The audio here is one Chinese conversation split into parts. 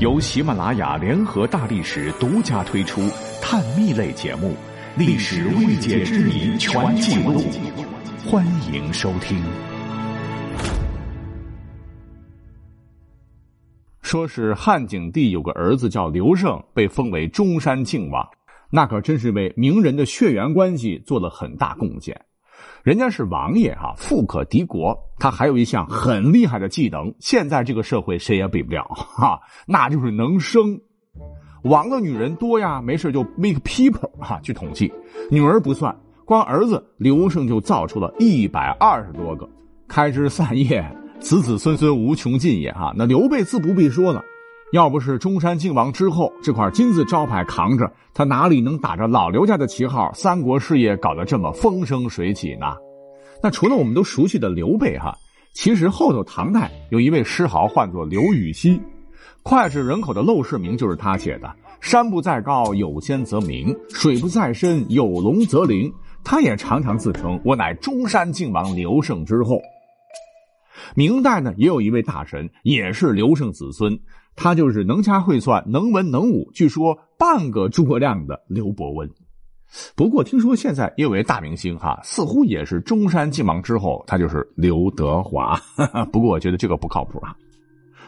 由喜马拉雅联合大历史独家推出探秘类节目《历史未解之谜全记录》，欢迎收听。说是汉景帝有个儿子叫刘胜，被封为中山靖王，那可真是为名人的血缘关系做了很大贡献。人家是王爷哈，富可敌国。他还有一项很厉害的技能，现在这个社会谁也比不了哈，那就是能生。王的女人多呀，没事就 make people 哈去统计，女儿不算，光儿子刘胜就造出了一百二十多个，开枝散叶，子子孙孙无穷尽也哈。那刘备自不必说了，要不是中山靖王之后这块金字招牌扛着，他哪里能打着老刘家的旗号，三国事业搞得这么风生水起呢？那除了我们都熟悉的刘备哈，其实后头唐代有一位诗豪，唤作刘禹锡，脍炙人口的《陋室铭》就是他写的。山不在高，有仙则名；水不在深，有龙则灵。他也常常自称我乃中山靖王刘胜之后。明代呢，也有一位大神，也是刘胜子孙，他就是能掐会算、能文能武，据说半个诸葛亮的刘伯温。不过听说现在也有位大明星哈，似乎也是中山靖王之后，他就是刘德华。不过我觉得这个不靠谱啊。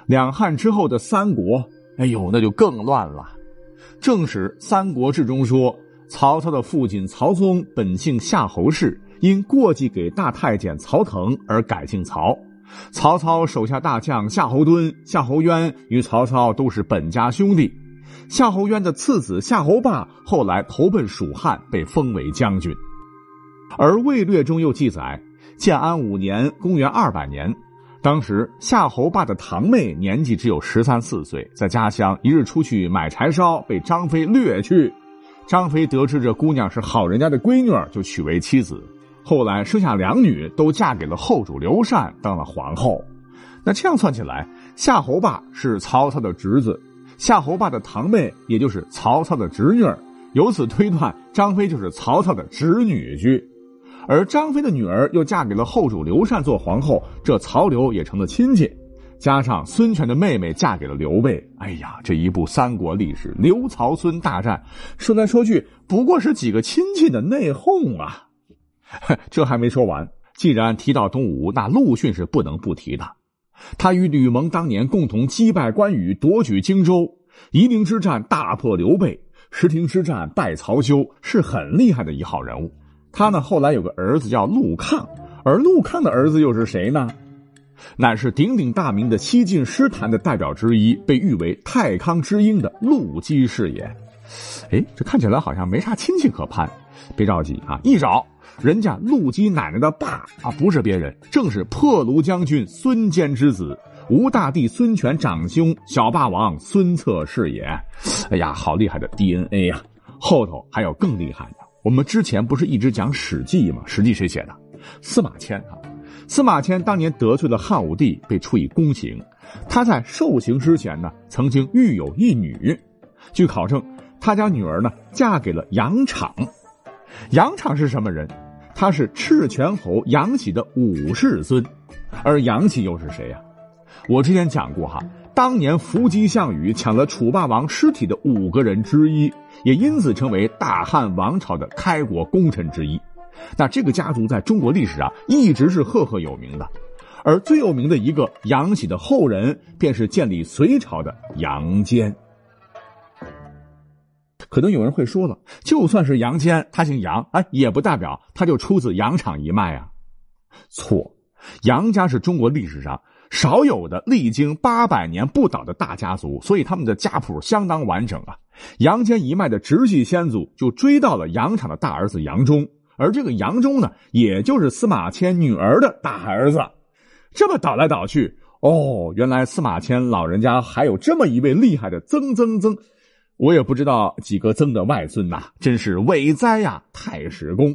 两汉之后的三国，哎呦，那就更乱了。正史《三国志》中说，曹操的父亲曹嵩本姓夏侯氏，因过继给大太监曹腾而改姓曹。曹操手下大将夏侯惇、夏侯渊与曹操都是本家兄弟。夏侯渊的次子夏侯霸后来投奔蜀汉，被封为将军。而《魏略》中又记载，建安五年（公元200年），当时夏侯霸的堂妹年纪只有十三四岁，在家乡一日出去买柴烧，被张飞掠去。张飞得知这姑娘是好人家的闺女，就娶为妻子。后来生下两女，都嫁给了后主刘禅，当了皇后。那这样算起来，夏侯霸是曹操的侄子。夏侯霸的堂妹，也就是曹操的侄女儿，由此推断，张飞就是曹操的侄女婿，而张飞的女儿又嫁给了后主刘禅做皇后，这曹刘也成了亲戚。加上孙权的妹妹嫁给了刘备，哎呀，这一部三国历史，刘曹孙大战，说来说去不过是几个亲戚的内讧啊！这还没说完，既然提到东吴，那陆逊是不能不提的。他与吕蒙当年共同击败关羽，夺取荆州；夷陵之战大破刘备，石亭之战败曹休，是很厉害的一号人物。他呢，后来有个儿子叫陆抗，而陆抗的儿子又是谁呢？乃是鼎鼎大名的西晋诗坛的代表之一，被誉为太康之英的陆机是也。哎，这看起来好像没啥亲戚可攀，别着急啊，一找。人家陆基奶奶的爸啊，不是别人，正是破庐将军孙坚之子，吴大帝孙权长兄，小霸王孙策是也。哎呀，好厉害的 DNA 呀！后头还有更厉害的。我们之前不是一直讲《史记》吗？《史记》谁写的？司马迁啊。司马迁当年得罪了汉武帝，被处以宫刑。他在受刑之前呢，曾经育有一女。据考证，他家女儿呢嫁给了杨敞。杨敞是什么人？他是赤泉侯杨喜的五世孙，而杨喜又是谁呀？我之前讲过哈，当年伏击项羽抢了楚霸王尸体的五个人之一，也因此成为大汉王朝的开国功臣之一。那这个家族在中国历史上一直是赫赫有名的，而最有名的一个杨喜的后人，便是建立隋朝的杨坚。可能有人会说了，就算是杨坚，他姓杨，哎，也不代表他就出自杨厂一脉啊。错，杨家是中国历史上少有的历经八百年不倒的大家族，所以他们的家谱相当完整啊。杨坚一脉的直系先祖就追到了杨场的大儿子杨忠，而这个杨忠呢，也就是司马迁女儿的大儿子。这么倒来倒去，哦，原来司马迁老人家还有这么一位厉害的曾曾曾。我也不知道几个曾的外孙呐，真是伟哉呀！太史公。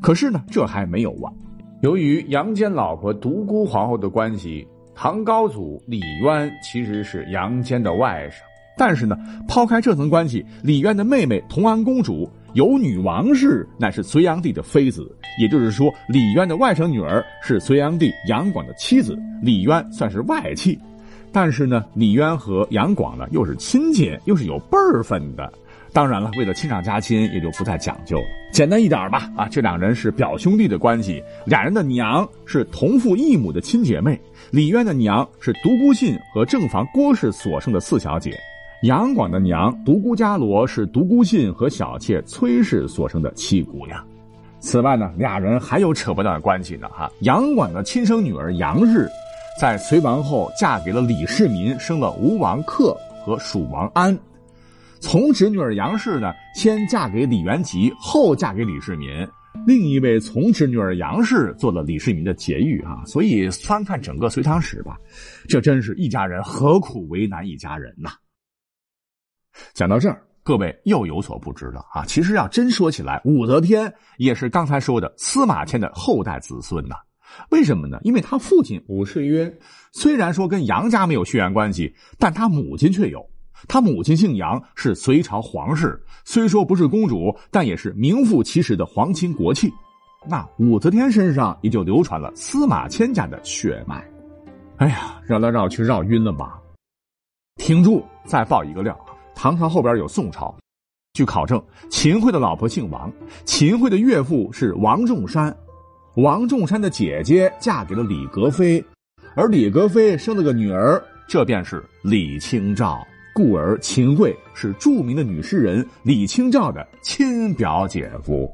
可是呢，这还没有完。由于杨坚老婆独孤皇后的关系，唐高祖李渊其实是杨坚的外甥。但是呢，抛开这层关系，李渊的妹妹同安公主有女王氏，乃是隋炀帝的妃子。也就是说，李渊的外甥女儿是隋炀帝杨广的妻子，李渊算是外戚。但是呢，李渊和杨广呢又是亲戚，又是有辈儿分的。当然了，为了亲上加亲，也就不再讲究了。简单一点吧，啊，这两人是表兄弟的关系，俩人的娘是同父异母的亲姐妹。李渊的娘是独孤信和正房郭氏所生的四小姐，杨广的娘独孤伽罗是独孤信和小妾崔氏所生的七姑娘。此外呢，俩人还有扯不断的关系呢。哈，杨广的亲生女儿杨氏，在隋亡后嫁给了李世民，生了吴王克和蜀王安。从侄女儿杨氏呢，先嫁给李元吉，后嫁给李世民。另一位从侄女儿杨氏做了李世民的婕妤啊。所以翻看整个隋唐史吧，这真是一家人何苦为难一家人呐？讲到这儿，各位又有所不知了啊。其实要真说起来，武则天也是刚才说的司马迁的后代子孙呐。为什么呢？因为他父亲武士曰，虽然说跟杨家没有血缘关系，但他母亲却有。他母亲姓杨，是隋朝皇室，虽说不是公主，但也是名副其实的皇亲国戚。那武则天身上也就流传了司马迁家的血脉。哎呀，绕来绕去绕晕了吧？挺住，再爆一个料啊：唐朝后边有宋朝，据考证，秦桧的老婆姓王，秦桧的岳父是王仲山，王仲山的姐姐嫁给了李格非，而李格非生了个女儿，这便是李清照。故而秦桧是著名的女诗人李清照的亲表姐夫。